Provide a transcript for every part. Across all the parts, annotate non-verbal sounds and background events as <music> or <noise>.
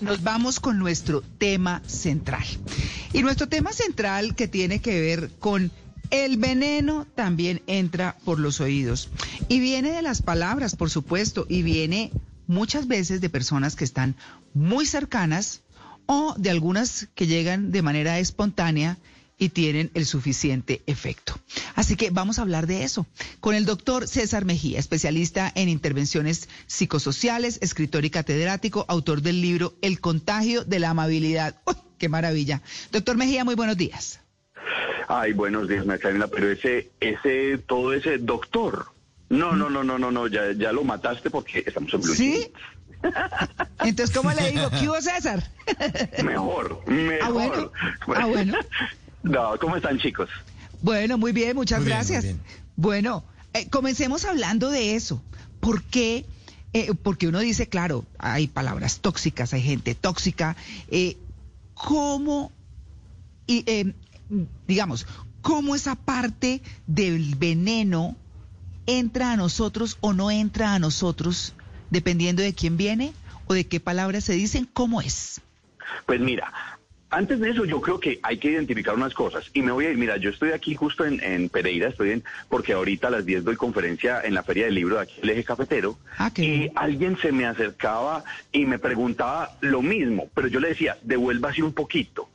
nos vamos con nuestro tema central. Y nuestro tema central que tiene que ver con el veneno también entra por los oídos. Y viene de las palabras, por supuesto, y viene muchas veces de personas que están muy cercanas o de algunas que llegan de manera espontánea y tienen el suficiente efecto. Así que vamos a hablar de eso con el doctor César Mejía, especialista en intervenciones psicosociales, escritor y catedrático, autor del libro El contagio de la amabilidad. ¡Uy, qué maravilla! Doctor Mejía, muy buenos días. Ay, buenos días, Macarena, pero ese, ese, todo ese doctor. No, no, no, no, no, no, ya, ya lo mataste porque estamos en Blue ¿Sí? Entonces, ¿cómo le digo? ¿Qué hubo, César? Mejor, mejor. Ah, bueno. Ah, bueno. No, ¿cómo están, chicos? Bueno, muy bien, muchas Muy gracias. bien. Bueno, eh, comencemos hablando de eso. ¿Por qué? Eh, porque uno dice, claro, hay palabras tóxicas, hay gente tóxica. Eh, ¿Cómo, y, eh, digamos, cómo esa parte del veneno entra a nosotros o no entra a nosotros, dependiendo de quién viene o de qué palabras se dicen? ¿Cómo es? Pues mira, antes de eso yo creo que hay que identificar unas cosas. Y me voy a ir, mira, yo estoy aquí justo en, en Pereira, estoy en, porque ahorita a las 10 doy conferencia en la Feria del Libro de aquí, el Eje Cafetero. Ah, y bien. alguien se me acercaba y me preguntaba lo mismo, pero yo le decía, devuélvase un poquito.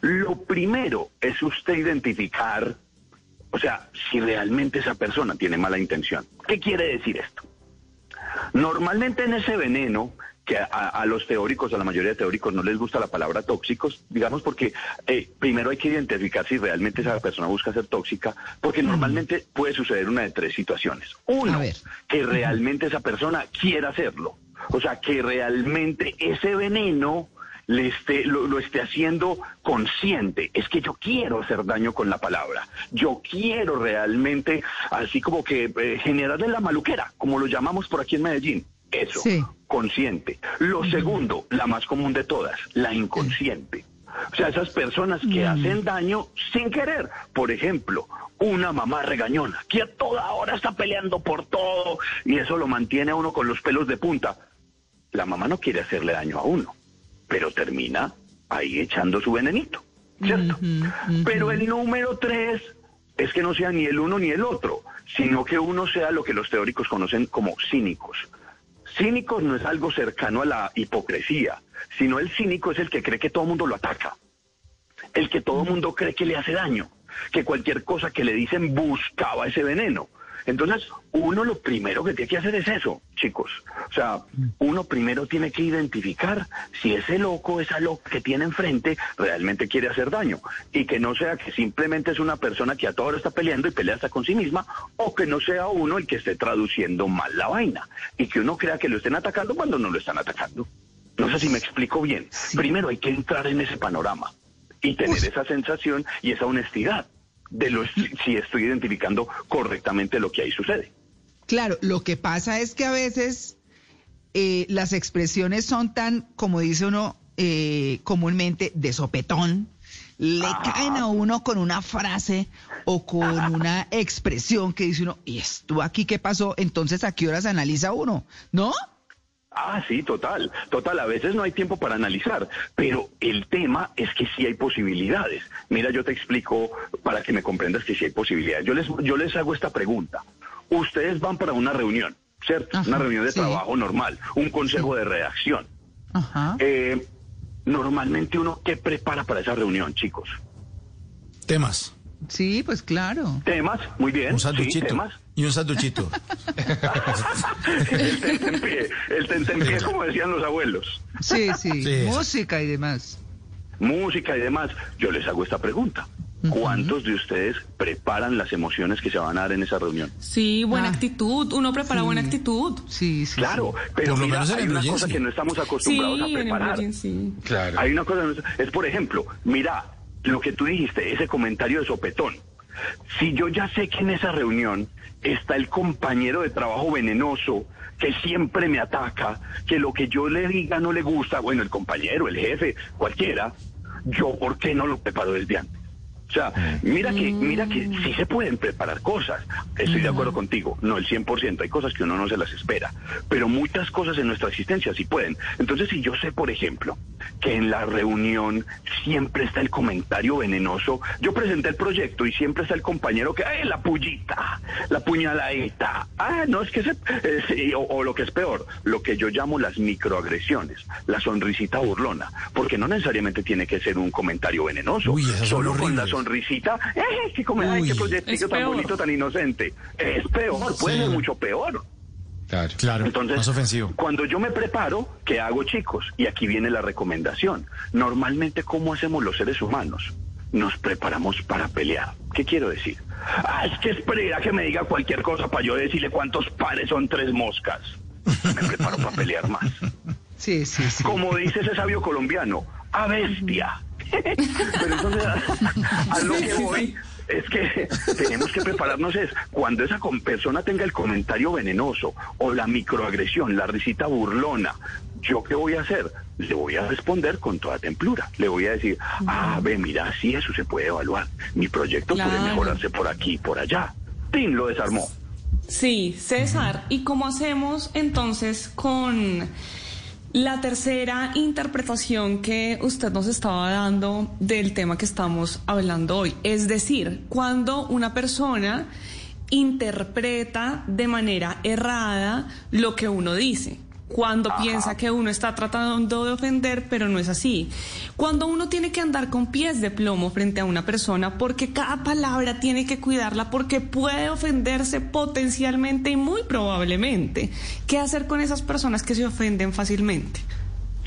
Lo primero es usted identificar, o sea, si realmente esa persona tiene mala intención. ¿Qué quiere decir esto? Normalmente en ese veneno, que a, a los teóricos, a la mayoría de teóricos no les gusta la palabra tóxicos, digamos porque eh, primero hay que identificar si realmente esa persona busca ser tóxica, porque normalmente puede suceder una de tres situaciones. Uno, que realmente esa persona quiera hacerlo. O sea, que realmente ese veneno le esté, lo, lo esté haciendo consciente. Es que yo quiero hacer daño con la palabra. Yo quiero realmente, así como que eh, generarle la maluquera, como lo llamamos por aquí en Medellín. Eso, Sí. Consciente. Lo segundo, la más común de todas, la inconsciente. O sea, esas personas que hacen daño sin querer. Por ejemplo, una mamá regañona, que a toda hora está peleando por todo y eso lo mantiene a uno con los pelos de punta. La mamá no quiere hacerle daño a uno, pero termina ahí echando su venenito, ¿cierto? Pero el número tres es que no sea ni el uno ni el otro, sino que uno sea lo que los teóricos conocen como cínicos. Cínicos no es algo cercano a la hipocresía, sino el cínico es el que cree que todo el mundo lo ataca, el que todo el mundo cree que le hace daño, que cualquier cosa que le dicen buscaba ese veneno. Entonces, uno lo primero que tiene que hacer es eso, chicos. O sea, uno primero tiene que identificar si ese loco, esa loca que tiene enfrente realmente quiere hacer daño. Y que no sea que simplemente es una persona que a toda hora está peleando y pelea hasta con sí misma, o que no sea uno el que esté traduciendo mal la vaina. Y que uno crea que lo estén atacando cuando no lo están atacando. No sé si me explico bien. Sí. Primero hay que entrar en ese panorama y tener esa sensación y esa honestidad de lo, si estoy identificando correctamente lo que ahí sucede. Claro, lo que pasa es que a veces eh, las expresiones son tan, como dice uno eh, comúnmente, de sopetón. Le caen a uno con una frase o con una expresión que dice uno, ¿y esto aquí qué pasó? Entonces, ¿a qué horas analiza uno? ¿No? Ah, sí, total, total. A veces no hay tiempo para analizar, pero el tema es que sí hay posibilidades. Mira, yo te explico para que me comprendas que sí hay posibilidades. Yo les, yo les hago esta pregunta. Ustedes van para una reunión, ¿cierto? Ajá, una reunión de sí. trabajo normal, un consejo de redacción. Ajá. Eh, normalmente uno, ¿qué prepara para esa reunión, chicos? Temas. Sí, pues claro. Temas, muy bien. Un sí, sanduchito. temas. y un sanduchito. <laughs> el tentempié, el tentempié, como decían los abuelos. Sí, sí. Música y demás. música y demás, yo les hago esta pregunta. ¿Cuántos de ustedes preparan las emociones que se van a dar en esa reunión? Sí, buena Ah. actitud. Uno prepara buena actitud. Sí, sí. Claro, pero mira, hay una cosa que no estamos Sí, acostumbrados a en preparar. Claro. Hay una cosa, que no- es por ejemplo, mira, lo que tú dijiste, ese comentario de sopetón. Si yo ya sé que en esa reunión está el compañero de trabajo venenoso que siempre me ataca, que lo que yo le diga no le gusta, bueno, el compañero, el jefe, cualquiera, yo por qué no lo preparo desde antes. O sea, mira que, mira que sí se pueden preparar cosas. Estoy de acuerdo contigo, no el 100%, hay cosas que uno no se las espera, pero muchas cosas en nuestra existencia sí pueden. Entonces, si yo sé, por ejemplo, que en la reunión siempre está el comentario venenoso, yo presenté el proyecto y siempre está el compañero que, ¡ay, la pullita! La puñaladita. Ah, no, es que se, eh, o, o lo que es peor, lo que yo llamo las microagresiones, la sonrisita burlona, porque no necesariamente tiene que ser un comentario venenoso, Uy, solo con la horribles. Sonrisita, ¡eh, qué, come- ay, qué Es tan peor. bonito, tan inocente! Es peor, puede Sí. ser mucho peor. Claro. Claro, Entonces, más ofensivo. cuando yo me preparo, ¿qué hago, chicos? Y aquí viene la recomendación. Normalmente, ¿cómo hacemos los seres humanos? Nos preparamos para pelear. ¿Qué quiero decir? Ah, es que espera que me diga cualquier cosa para yo decirle cuántos pares son tres moscas. Me preparo para pelear más. Sí, sí, sí. Como dice ese sabio colombiano, a bestia. Pero entonces, a, a lo que voy es que tenemos que prepararnos es cuando esa persona tenga el comentario venenoso o la microagresión, la risita burlona, ¿yo qué voy a hacer? Le voy a responder con toda templura. Le voy a decir, ah, ve, mira, sí, eso se puede evaluar. Mi proyecto puede mejorarse por aquí y por allá. Tim lo desarmó. Sí, César. ¿Y cómo hacemos entonces con la tercera interpretación que usted nos estaba dando del tema que estamos hablando hoy? Es decir, cuando una persona interpreta de manera errada lo que uno dice. Cuando piensa que uno está tratando de ofender, pero no es así. Cuando uno tiene que andar con pies de plomo frente a una persona, porque cada palabra tiene que cuidarla, porque puede ofenderse potencialmente y muy probablemente. ¿Qué hacer con esas personas que se ofenden fácilmente?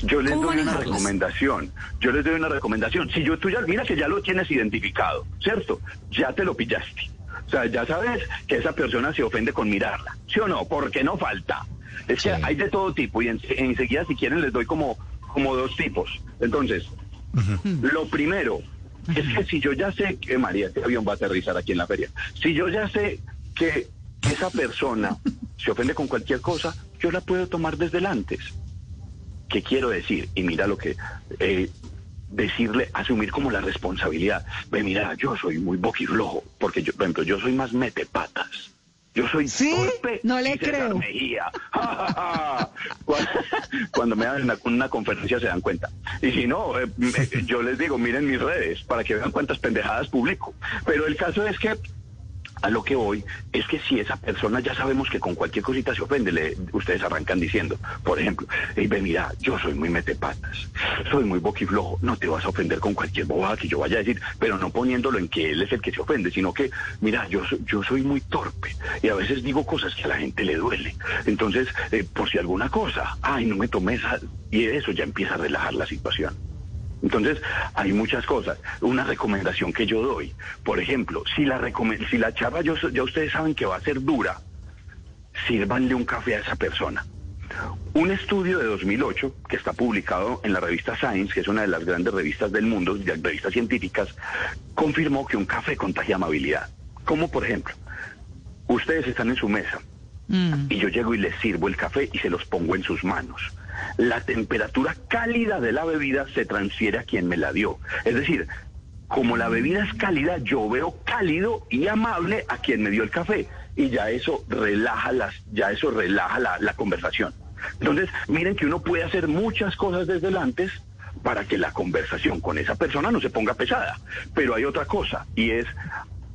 Yo les ¿Cómo doy una recomendación. Yo les doy una recomendación. Si yo tú ya mira que ya lo tienes identificado, ¿cierto? Ya te lo pillaste. O sea, ya sabes que esa persona se ofende con mirarla. ¿Sí o no? Porque no falta. Es que Sí. hay de todo tipo y en- enseguida si quieren les doy como, como dos tipos. Entonces, lo primero es que si yo ya sé que María, este avión va a aterrizar aquí en la feria. Si yo ya sé que esa persona se ofende con cualquier cosa, yo la puedo tomar desde el antes. ¿Qué quiero decir? Y mira lo que... eh, decirle, asumir como la responsabilidad. Ve, mira, yo soy muy boquirrojo, porque yo, por ejemplo, yo soy más metepatas. Yo soy ¿Sí? torpe No le y creo. Mejía. <laughs> Cuando, me dan una, una conferencia se dan cuenta. Y si no, eh, me- <laughs> yo les digo, miren mis redes para que vean cuántas pendejadas publico. Pero el caso es que a lo que voy es que si esa persona ya sabemos que con cualquier cosita se ofende, le- ustedes arrancan diciendo, por ejemplo, "Ey, ve, mira, yo soy muy metepatas, soy muy boquiflojo, no te vas a ofender con cualquier bobada que yo vaya a decir, pero no poniéndolo en que él es el que se ofende, sino que, mira, yo, yo soy muy torpe y a veces digo cosas que a la gente le duele. Entonces, eh, por si alguna cosa, ay, no me tomé esa, y eso ya empieza a relajar la situación. Entonces, hay muchas cosas. Una recomendación que yo doy, por ejemplo, si la, si la charla yo, ya ustedes saben que va a ser dura, sírvanle un café a esa persona. Un estudio de 2008, que está publicado en la revista Science, que es una de las grandes revistas del mundo, de revistas científicas, confirmó que un café contagia amabilidad. Como por ejemplo, ustedes están en su mesa, Mm. y yo llego y les sirvo el café y se los pongo en sus manos. La temperatura cálida de la bebida se transfiere a quien me la dio. Es decir, como la bebida es cálida, yo veo cálido y amable a quien me dio el café y ya eso relaja las, ya eso relaja la, conversación. Entonces, miren que uno puede hacer muchas cosas desde antes para que la conversación con esa persona no se ponga pesada. Pero hay otra cosa y es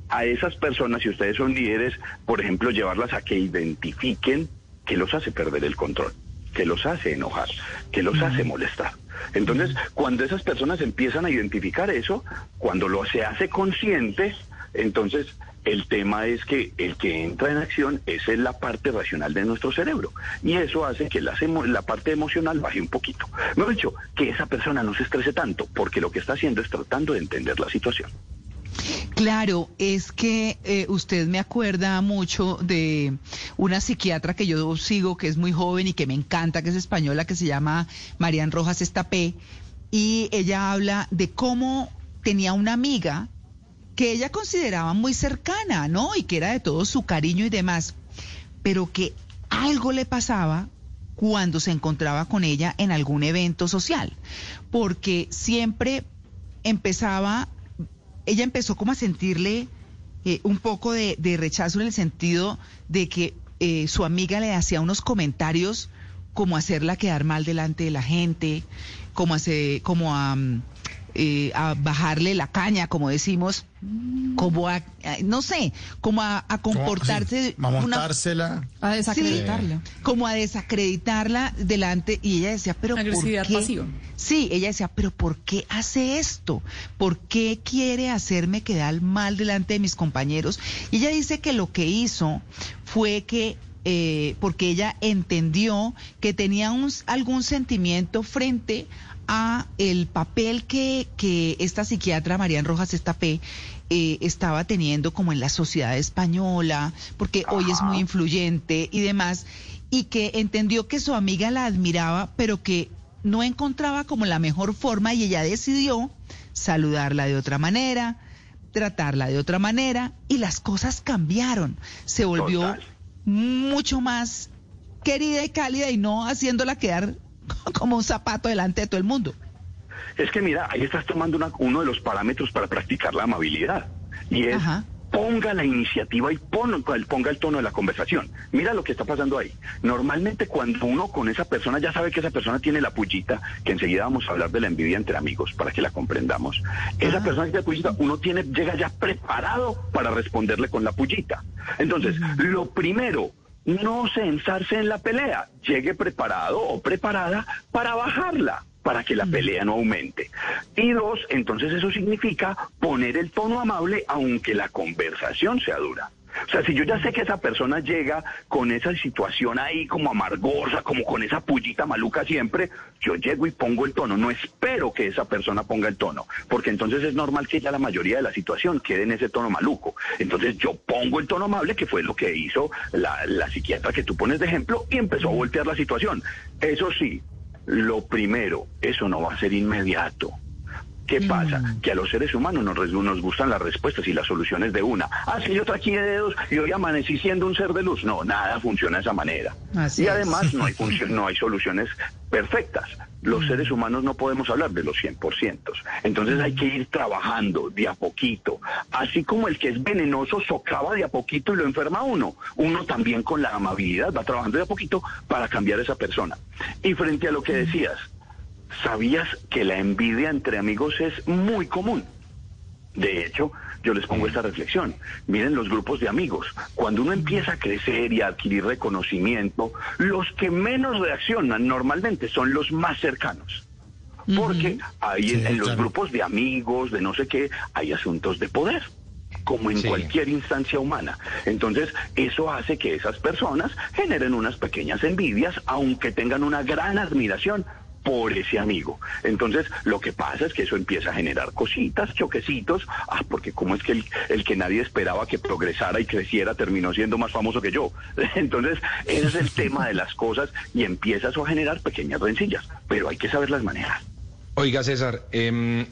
a esas personas, si ustedes son líderes, por ejemplo, llevarlas a que identifiquen que los hace perder el control, que los hace enojar, que los hace molestar. Entonces, cuando esas personas empiezan a identificar eso, cuando lo se hace consciente, entonces el tema es que el que entra en acción es en la parte racional de nuestro cerebro. Y eso hace que la, parte emocional baje un poquito. Mejor dicho, que esa persona no se estrese tanto, porque lo que está haciendo es tratando de entender la situación. Claro, es que eh, usted me acuerda mucho de una psiquiatra que yo sigo, que es muy joven y que me encanta, que es española, que se llama Marian Rojas Estapé, y ella habla de cómo tenía una amiga que ella consideraba muy cercana, ¿no? Y que era de todo su cariño y demás, pero que algo le pasaba cuando se encontraba con ella en algún evento social, porque siempre empezaba ella empezó como a sentirle eh, un poco de, de, rechazo en el sentido de que eh, su amiga le hacía unos comentarios como hacerla quedar mal delante de la gente, como, hace, como a, mm, eh, a bajarle la caña, como decimos, como a, no sé, como a, a comportarse. a montársela. a desacreditarla. como a desacreditarla delante. Y ella decía, pero Agresividad ¿por qué? pasiva. Sí, ella decía, pero ¿por qué hace esto? ¿Por qué quiere hacerme quedar mal delante de mis compañeros? Y ella dice que lo que hizo fue que eh, porque ella entendió que tenía un, algún sentimiento frente a el papel que, que esta psiquiatra Marian Rojas Estapé eh, estaba teniendo como en la sociedad española, porque hoy es muy influyente y demás, y que entendió que su amiga la admiraba, pero que no encontraba como la mejor forma y ella decidió saludarla de otra manera, tratarla de otra manera y las cosas cambiaron. Se volvió Total. mucho más querida y cálida y no haciéndola quedar <laughs> como un zapato delante de todo el mundo. Es que mira, ahí estás tomando una- uno de los parámetros para practicar la amabilidad. Y es Ajá. ponga la iniciativa y pon- ponga el tono de la conversación. Mira lo que está pasando ahí. Normalmente cuando uno con esa persona ya sabe que esa persona tiene la pullita, que enseguida vamos a hablar de la envidia entre amigos para que la comprendamos. Esa persona que tiene pullita, uno tiene, llega ya preparado para responderle con la pullita. Entonces, lo primero, no se ensarce en la pelea, llegue preparado o preparada para bajarla para que la pelea no aumente. Y dos, entonces eso significa poner el tono amable aunque la conversación sea dura. O sea, si yo ya sé que esa persona llega con esa situación ahí como amargosa, como con esa pullita maluca siempre, yo llego y pongo el tono. No espero que esa persona ponga el tono, porque entonces es normal que ya la mayoría de la situación quede en ese tono maluco. Entonces yo pongo el tono amable, que fue lo que hizo la, la psiquiatra que tú pones de ejemplo, y empezó a voltear la situación. Eso sí, lo primero, eso no va a ser inmediato. ¿Qué pasa? Que a los seres humanos nos, nos gustan las respuestas y las soluciones de una. Ah, sí, yo traqué de dedos y hoy amanecí siendo un ser de luz. No, nada funciona de esa manera. Así y es. además no hay, <laughs> no hay soluciones perfectas. Los seres humanos no podemos hablar de los 100%. Entonces hay que ir trabajando de a poquito. Así como el que es venenoso socava de a poquito y lo enferma a uno. Uno también con la amabilidad va trabajando de a poquito para cambiar a esa persona. Y frente a lo que decías, ¿Sabías que la envidia entre amigos es muy común? De hecho, yo les pongo esta reflexión. Miren los grupos de amigos. Cuando uno empieza a crecer y a adquirir reconocimiento, los que menos reaccionan normalmente son los más cercanos. Porque ahí en, los claro. grupos de amigos, de no sé qué, hay asuntos de poder como en Sí. cualquier instancia humana. Entonces, eso hace que esas personas generen unas pequeñas envidias, aunque tengan una gran admiración por ese amigo. Entonces, lo que pasa es que eso empieza a generar cositas, choquecitos, ah, porque como es que el, el que nadie esperaba que progresara y creciera terminó siendo más famoso que yo. <laughs> Entonces, ese es el tema de las cosas y empieza eso a generar pequeñas rencillas, pero hay que saberlas manejar. Oiga, César, ¿a-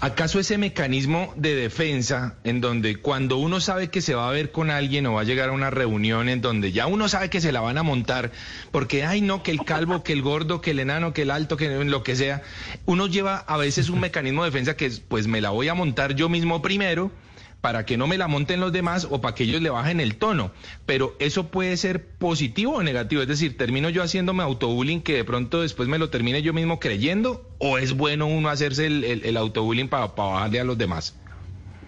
¿acaso ese mecanismo de defensa en donde cuando uno sabe que se va a ver con alguien o va a llegar a una reunión en donde ya uno sabe que se la van a montar, porque, ay, no, que el calvo, que el gordo, que el enano, que el alto, que lo que sea, uno lleva a veces un mecanismo de defensa que es, pues me la voy a montar yo mismo primero para que no me la monten los demás o para que ellos le bajen el tono. Pero eso puede ser positivo o negativo. Es decir, ¿termino yo haciéndome autobullying que de pronto después me lo termine yo mismo creyendo? ¿O es bueno uno hacerse el, el, el autobullying para bajarle a los demás?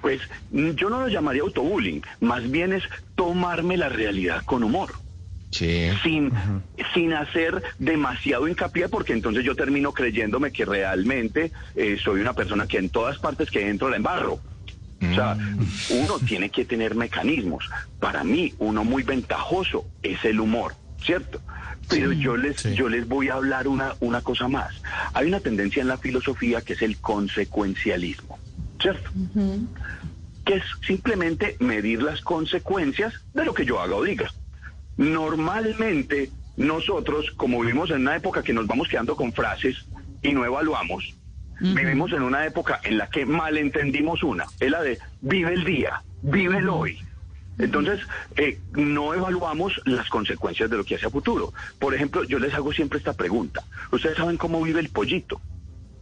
Pues mm, yo no lo llamaría autobullying, más bien es tomarme la realidad con humor. Sí. sin, sin hacer demasiado hincapié, porque entonces yo termino creyéndome que realmente eh, soy una persona que en todas partes que entro la embarro. O sea, uno tiene que tener mecanismos. Para mí, uno muy ventajoso es el humor, ¿cierto? Pero yo les sí. yo les voy a hablar una, una cosa más. Hay una tendencia en la filosofía que es el consecuencialismo, ¿cierto? que es simplemente medir las consecuencias de lo que yo haga o diga. Normalmente nosotros, como vivimos en una época que nos vamos quedando con frases y no evaluamos, vivimos en una época en la que malentendimos una, es la de vive el día, vive el hoy. Entonces, eh, no evaluamos las consecuencias de lo que hace a futuro. Por ejemplo, yo les hago siempre esta pregunta. ¿Ustedes saben cómo vive el pollito?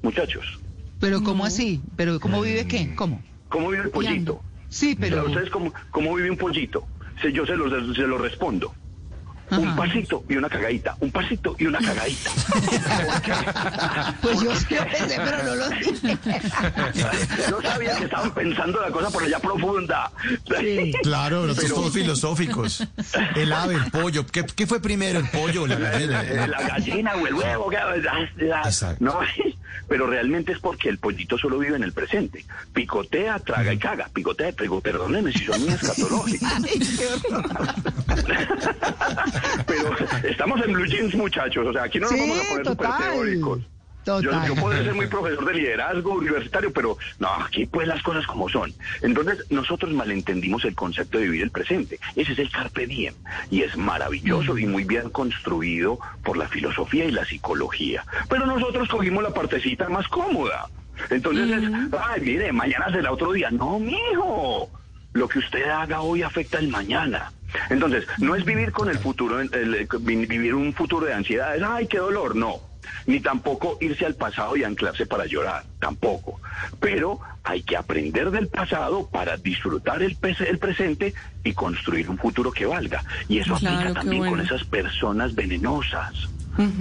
Muchachos. Pero ¿cómo así? ¿Pero cómo vive qué? ¿Cómo? ¿Cómo vive el pollito? Sí, pero... ¿Ustedes cómo, cómo vive un pollito? Yo se lo, se lo respondo. Un pasito y una cagadita, un pasito y una cagadita. <laughs> Pues yo sí lo pensé, pero no lo dije. <laughs> No sabía que estaban pensando la cosa por allá profunda. Sí. Claro, nosotros Pero- todos filosóficos. El ave, el pollo. ¿Qué, qué fue primero, el pollo o la <laughs> gallina? La, la gallina o el huevo. que- la- la- Exacto. no, pero realmente es porque el pollito solo vive en el presente. Picotea, traga y caga. Picotea, pero perdónenme si son muy escatológicos. <laughs> <laughs> Pero estamos en blue jeans, muchachos. O sea, aquí no nos Sí, vamos a poner total. teóricos. Yo, yo puedo ser muy profesor de liderazgo universitario, pero no, aquí pues las cosas como son. Entonces, nosotros malentendimos el concepto de vivir el presente. Ese es el carpe diem. Y es maravilloso y muy bien construido por la filosofía y la psicología. Pero nosotros cogimos la partecita más cómoda. Entonces es, ay, mire, mañana será otro día. No, mijo. Lo que usted haga hoy afecta el mañana. Entonces, no es vivir con el futuro, el- el- vivir un futuro de ansiedades, ay, qué dolor, no. Ni tampoco irse al pasado y anclarse para llorar, tampoco. Pero hay que aprender del pasado para disfrutar el, el presente y construir un futuro que valga. Y eso Claro, aplica también con esas personas venenosas.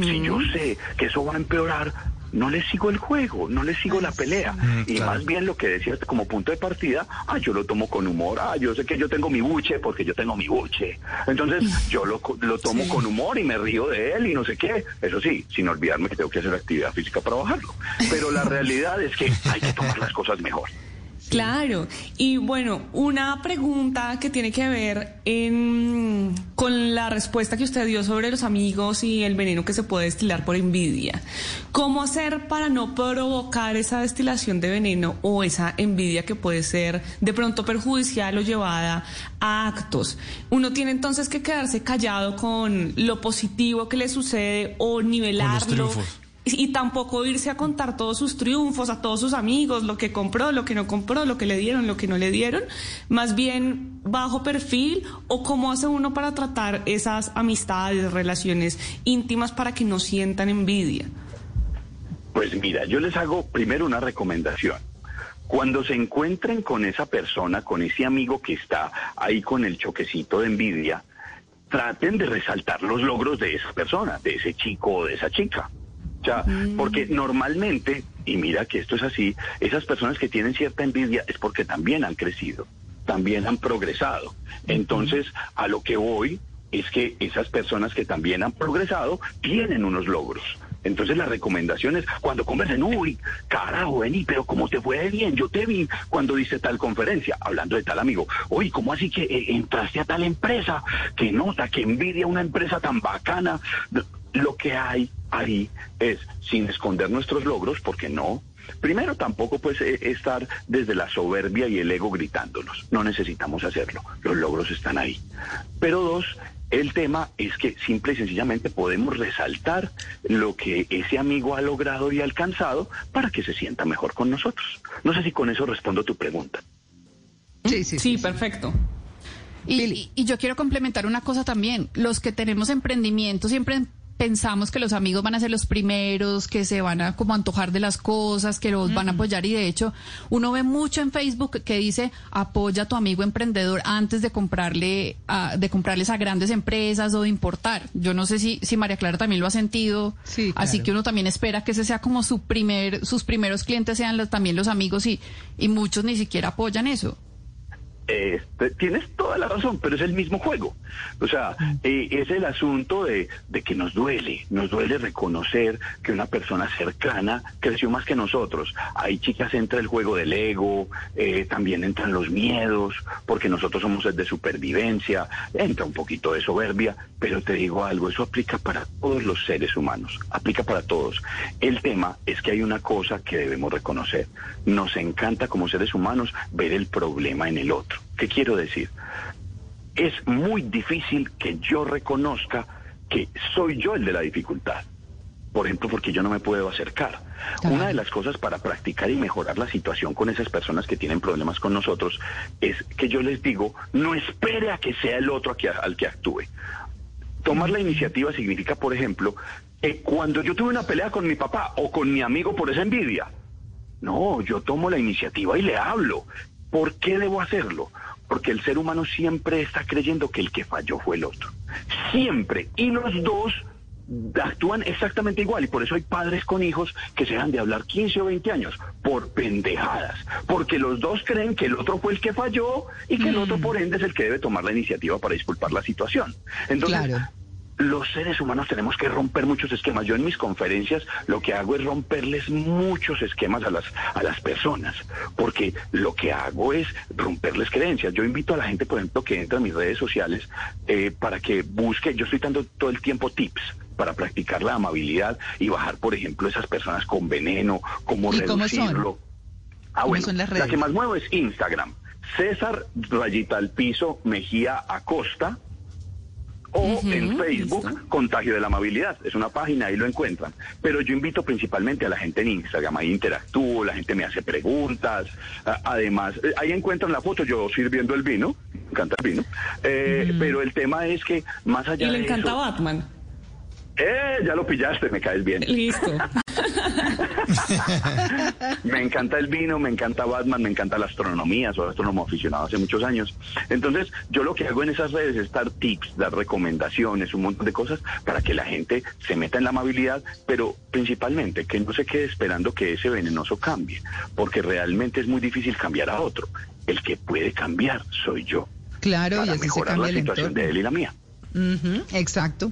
Si yo sé que eso va a empeorar, no le sigo el juego, no le sigo la pelea. Mm, y claro. más bien lo que decías como punto de partida, ah, yo lo tomo con humor, ah, yo sé que yo tengo mi buche porque yo tengo mi buche. Entonces <laughs> yo lo, lo tomo con humor y me río de él y no sé qué. Eso sí, sin olvidarme que tengo que hacer actividad física para bajarlo. Pero la <laughs> realidad es que hay que tomar las cosas mejor. Claro, y bueno, una pregunta que tiene que ver en- con la respuesta que usted dio sobre los amigos y el veneno que se puede destilar por envidia. ¿Cómo hacer para no provocar esa destilación de veneno o esa envidia que puede ser de pronto perjudicial o llevada a actos? Uno tiene entonces que quedarse callado con lo positivo que le sucede o nivelarlo. Y tampoco irse a contar todos sus triunfos a todos sus amigos, lo que compró, lo que no compró, lo que le dieron, lo que no le dieron, más bien bajo perfil o cómo hace uno para tratar esas amistades, relaciones íntimas para que no sientan envidia. Pues mira, yo les hago primero una recomendación. Cuando se encuentren con esa persona, con ese amigo que está ahí con el choquecito de envidia, traten de resaltar los logros de esa persona, de ese chico o de esa chica. O sea, porque normalmente, y mira que esto es así, esas personas que tienen cierta envidia es porque también han crecido, también han progresado. Entonces, a lo que voy es que esas personas que también han progresado tienen unos logros. Entonces la recomendación es cuando conversen, uy, carajo, vení, pero ¿cómo te fue de bien? Yo te vi cuando diste tal conferencia, hablando de tal amigo. Uy, ¿cómo así que eh, entraste a tal empresa? Que nota, que envidia una empresa tan bacana. Lo que hay ahí es, sin esconder nuestros logros, porque no, Primero, tampoco pues eh, estar desde la soberbia y el ego gritándolos. No necesitamos hacerlo. Los logros están ahí. Pero dos, el tema es que simple y sencillamente podemos resaltar lo que ese amigo ha logrado y alcanzado para que se sienta mejor con nosotros. No sé si con eso respondo tu pregunta. Sí, sí, Sí, perfecto. Y, Pili. y- y yo quiero complementar una cosa también. Los que tenemos emprendimiento siempre pensamos que los amigos van a ser los primeros, que se van a como antojar de las cosas, que los van a apoyar y de hecho uno ve mucho en Facebook que dice apoya a tu amigo emprendedor antes de comprarle a, de comprarles a grandes empresas o de importar. Yo no sé si si María Clara también lo ha sentido, Sí, así que uno también espera que ese sea como su primer sus primeros clientes sean los- también los amigos y y muchos ni siquiera apoyan eso. Este, tienes toda la razón, pero es el mismo juego. O sea, eh, es el asunto de, de que nos duele, nos duele reconocer que una persona cercana creció más que nosotros. Hay chicas, entra el juego del ego, eh, también entran los miedos, porque nosotros somos el de supervivencia, entra un poquito de soberbia, pero te digo algo, eso aplica para todos los seres humanos, aplica para todos. El tema es que hay una cosa que debemos reconocer. Nos encanta como seres humanos ver el problema en el otro. ¿Qué quiero decir? Es muy difícil que yo reconozca que soy yo el de la dificultad. Por ejemplo, porque yo no me puedo acercar. Claro. Una de las cosas para practicar y mejorar la situación con esas personas que tienen problemas con nosotros es que yo les digo, no espere a que sea el otro al que actúe. Tomar la iniciativa significa, por ejemplo, que cuando yo tuve una pelea con mi papá o con mi amigo por esa envidia, no, yo tomo la iniciativa y le hablo. ¿Por qué debo hacerlo? Porque el ser humano siempre está creyendo que el que falló fue el otro. Siempre. Y los dos actúan exactamente igual y por eso hay padres con hijos que se dejan de hablar 15 o 20 años por pendejadas, porque los dos creen que el otro fue el que falló y que el otro por ende es el que debe tomar la iniciativa para disculpar la situación. Entonces, los seres humanos tenemos que romper muchos esquemas. Yo en mis conferencias lo que hago es romperles muchos esquemas a las, a las personas, porque lo que hago es romperles creencias. Yo invito a la gente, por ejemplo, que entra a mis redes sociales eh, para que busque, yo estoy dando todo el tiempo tips para practicar la amabilidad y bajar, por ejemplo, esas personas con veneno, cómo reducirlo. Ah, bueno, la que más muevo es Instagram. César Rayita al Piso Mejía Acosta o en Facebook Contagio de la Amabilidad. Es una página, ahí lo encuentran. Pero yo invito principalmente a la gente en Instagram, ahí interactúo, la gente me hace preguntas. Además, eh, ahí encuentran la foto, yo sirviendo el vino, me encanta el vino. Eh, pero el tema es que más allá y le encanta Batman. Eh, ya lo pillaste, me caes bien. Listo. <laughs> me encanta el vino, me encanta Batman, me encanta la astronomía, soy astrónomo aficionado hace muchos años. Entonces, yo lo que hago en esas redes es dar tips, dar recomendaciones, un montón de cosas para que la gente se meta en la amabilidad, pero principalmente que no se quede esperando que ese venenoso cambie, porque realmente es muy difícil cambiar a otro. El que puede cambiar soy yo. Claro, para y así mejorar se la cambia situación de él y la mía. Exacto.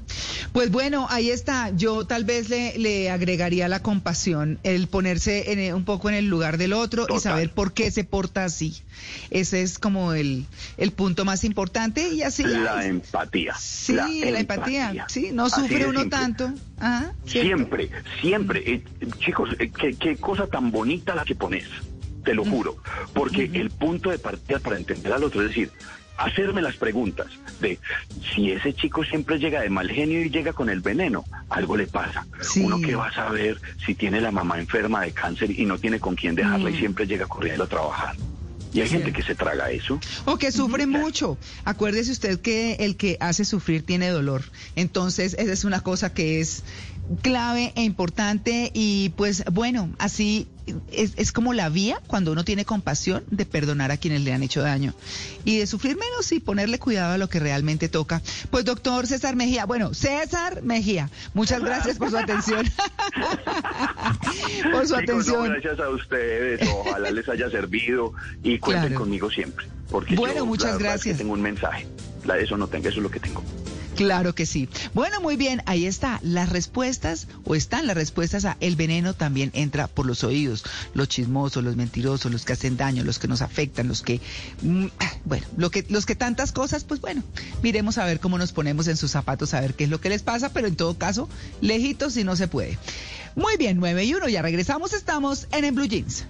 Pues bueno, ahí está. Yo tal vez le, le agregaría la compasión, el ponerse en, eh, un poco en el lugar del otro y saber por qué se porta así. Ese es como el, el punto más importante y así. La empatía. Sí, la, empatía. Sí, no sufre uno tanto. siempre, siempre. Eh, chicos, eh, qué, qué cosa tan bonita la que pones te lo juro, porque el punto de partida para entender al otro es decir, hacerme las preguntas de si ese chico siempre llega de mal genio y llega con el veneno, algo le pasa. Uno que va a saber si tiene la mamá enferma de cáncer y no tiene con quién dejarla y mm. siempre llega corriendo a trabajar. Y hay gente que se traga eso. O que sufre mucho. Acuérdese usted que el que hace sufrir tiene dolor. Entonces, esa es una cosa que es clave e importante y pues bueno, así es, es, como la vía cuando uno tiene compasión de perdonar a quienes le han hecho daño y de sufrir menos y ponerle cuidado a lo que realmente toca. Pues doctor César Mejía, bueno, César Mejía, muchas gracias por su atención. <laughs> por su atención. gracias a ustedes, ojalá les haya servido y cuenten conmigo siempre. Porque bueno, muchas gracias. tengo un mensaje, la de eso no tengo, eso es lo que tengo. Claro que sí. Bueno, muy bien, ahí está. Las respuestas, o están las respuestas a el veneno también entra por los oídos. Los chismosos, los mentirosos, los que hacen daño, los que nos afectan, los que, mm, bueno, lo que, los que tantas cosas, pues bueno, miremos a ver cómo nos ponemos en sus zapatos, a ver qué es lo que les pasa, pero en todo caso, lejitos si no se puede. Muy bien, 9 y 1, ya regresamos, estamos en el Blue Jeans.